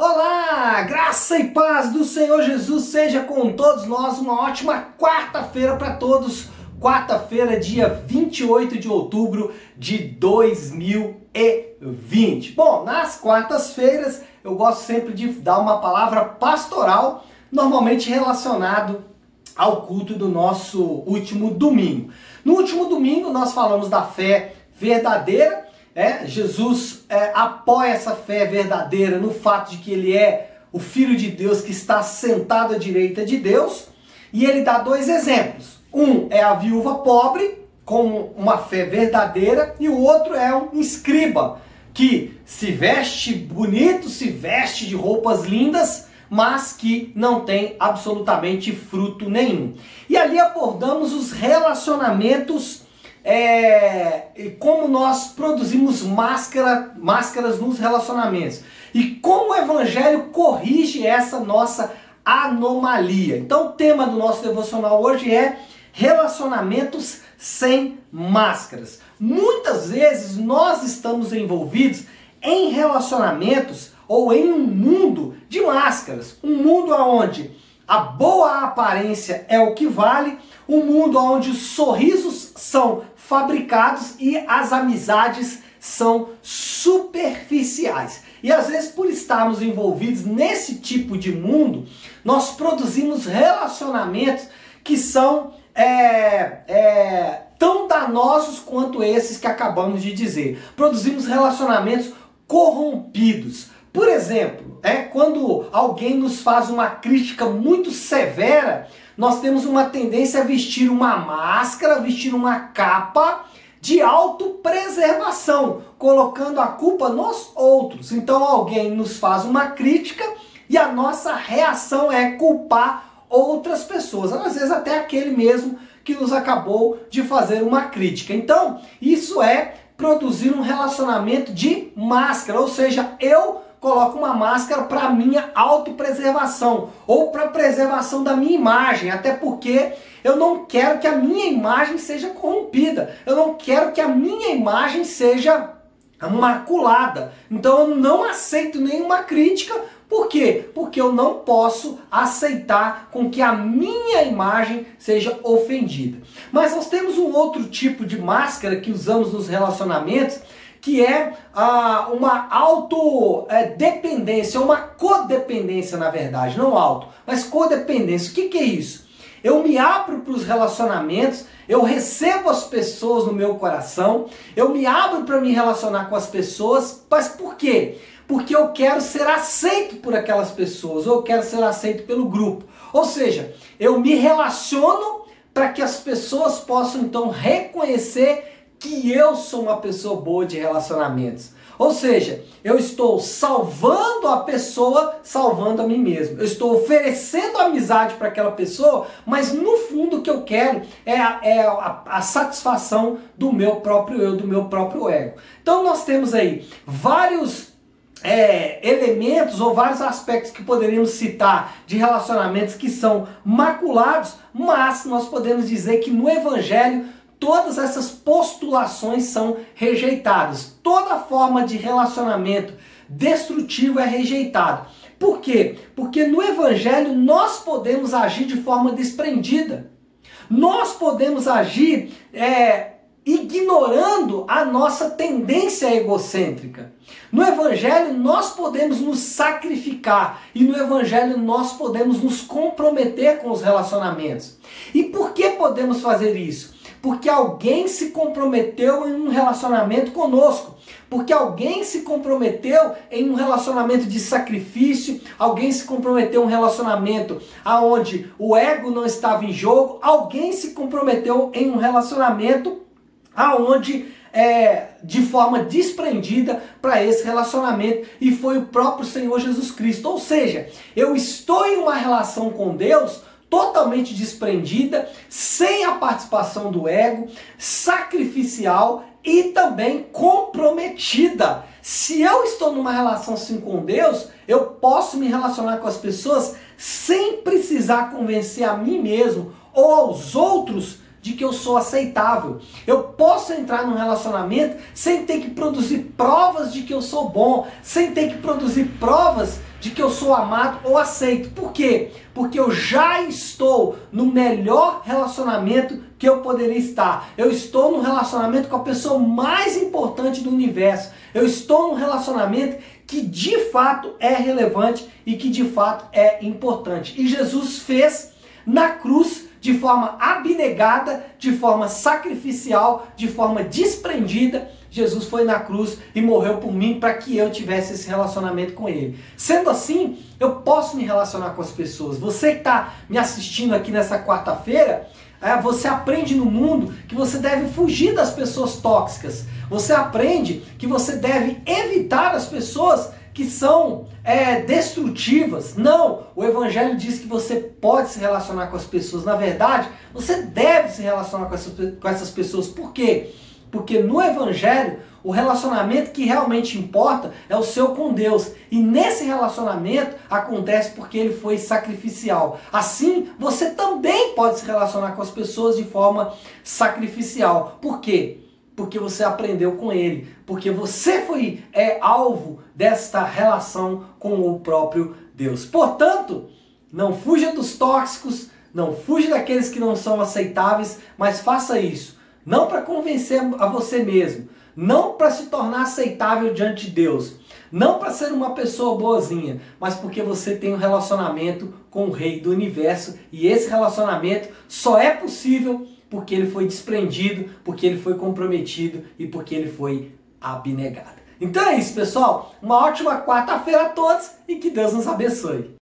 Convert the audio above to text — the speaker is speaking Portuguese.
Olá, graça e paz do Senhor Jesus seja com todos nós. Uma ótima quarta-feira para todos. Quarta-feira, dia 28 de outubro de 2020. Bom, nas quartas-feiras eu gosto sempre de dar uma palavra pastoral, normalmente relacionado ao culto do nosso último domingo. No último domingo nós falamos da fé verdadeira é, Jesus é, apoia essa fé verdadeira no fato de que ele é o Filho de Deus que está sentado à direita de Deus. E ele dá dois exemplos. Um é a viúva pobre, com uma fé verdadeira, e o outro é um escriba, que se veste bonito, se veste de roupas lindas, mas que não tem absolutamente fruto nenhum. E ali abordamos os relacionamentos é, como nós produzimos máscara, máscaras nos relacionamentos e como o Evangelho corrige essa nossa anomalia. Então, o tema do nosso devocional hoje é relacionamentos sem máscaras. Muitas vezes nós estamos envolvidos em relacionamentos ou em um mundo de máscaras, um mundo onde a boa aparência é o que vale, um mundo onde os sorrisos são fabricados e as amizades são superficiais. E às vezes, por estarmos envolvidos nesse tipo de mundo, nós produzimos relacionamentos que são é, é, tão danosos quanto esses que acabamos de dizer. Produzimos relacionamentos corrompidos. Por exemplo, é quando alguém nos faz uma crítica muito severa nós temos uma tendência a vestir uma máscara, vestir uma capa de autopreservação, colocando a culpa nos outros. Então alguém nos faz uma crítica e a nossa reação é culpar outras pessoas, às vezes até aquele mesmo que nos acabou de fazer uma crítica. Então, isso é produzir um relacionamento de máscara, ou seja, eu coloco uma máscara para minha autopreservação ou para preservação da minha imagem, até porque eu não quero que a minha imagem seja corrompida. Eu não quero que a minha imagem seja maculada. Então eu não aceito nenhuma crítica. Por quê? Porque eu não posso aceitar com que a minha imagem seja ofendida. Mas nós temos um outro tipo de máscara que usamos nos relacionamentos que é ah, uma autodependência, uma codependência, na verdade, não auto, mas codependência. O que, que é isso? Eu me abro para os relacionamentos, eu recebo as pessoas no meu coração, eu me abro para me relacionar com as pessoas, mas por quê? Porque eu quero ser aceito por aquelas pessoas, ou eu quero ser aceito pelo grupo. Ou seja, eu me relaciono para que as pessoas possam então reconhecer que eu sou uma pessoa boa de relacionamentos. Ou seja, eu estou salvando a pessoa, salvando a mim mesmo. Eu estou oferecendo amizade para aquela pessoa, mas no fundo o que eu quero é, a, é a, a satisfação do meu próprio eu, do meu próprio ego. Então nós temos aí vários é, elementos ou vários aspectos que poderíamos citar de relacionamentos que são maculados, mas nós podemos dizer que no Evangelho todas essas postulações são rejeitadas. Toda forma de relacionamento destrutivo é rejeitado. Por quê? Porque no Evangelho nós podemos agir de forma desprendida. Nós podemos agir é, ignorando a nossa tendência egocêntrica. No Evangelho nós podemos nos sacrificar e no Evangelho nós podemos nos comprometer com os relacionamentos. E por que podemos fazer isso? Porque alguém se comprometeu em um relacionamento conosco. Porque alguém se comprometeu em um relacionamento de sacrifício, alguém se comprometeu em um relacionamento aonde o ego não estava em jogo, alguém se comprometeu em um relacionamento aonde é, de forma desprendida para esse relacionamento e foi o próprio Senhor Jesus Cristo. Ou seja, eu estou em uma relação com Deus totalmente desprendida, sem a participação do ego, sacrificial e também comprometida. Se eu estou numa relação assim com Deus, eu posso me relacionar com as pessoas sem precisar convencer a mim mesmo ou aos outros de que eu sou aceitável. Eu posso entrar num relacionamento sem ter que produzir provas de que eu sou bom, sem ter que produzir provas de que eu sou amado ou aceito. Por quê? Porque eu já estou no melhor relacionamento que eu poderia estar. Eu estou no relacionamento com a pessoa mais importante do universo. Eu estou num relacionamento que de fato é relevante e que de fato é importante. E Jesus fez na cruz de forma abnegada, de forma sacrificial, de forma desprendida. Jesus foi na cruz e morreu por mim para que eu tivesse esse relacionamento com Ele. Sendo assim, eu posso me relacionar com as pessoas. Você que está me assistindo aqui nessa quarta-feira, é, você aprende no mundo que você deve fugir das pessoas tóxicas. Você aprende que você deve evitar as pessoas que são é, destrutivas. Não, o Evangelho diz que você pode se relacionar com as pessoas. Na verdade, você deve se relacionar com essas, com essas pessoas. Por quê? Porque no Evangelho, o relacionamento que realmente importa é o seu com Deus. E nesse relacionamento acontece porque ele foi sacrificial. Assim, você também pode se relacionar com as pessoas de forma sacrificial. Por quê? Porque você aprendeu com ele, porque você foi é alvo desta relação com o próprio Deus. Portanto, não fuja dos tóxicos, não fuja daqueles que não são aceitáveis, mas faça isso não para convencer a você mesmo, não para se tornar aceitável diante de Deus, não para ser uma pessoa boazinha, mas porque você tem um relacionamento com o Rei do Universo e esse relacionamento só é possível porque ele foi desprendido, porque ele foi comprometido e porque ele foi abnegado. Então é isso, pessoal. Uma ótima quarta-feira a todos e que Deus nos abençoe.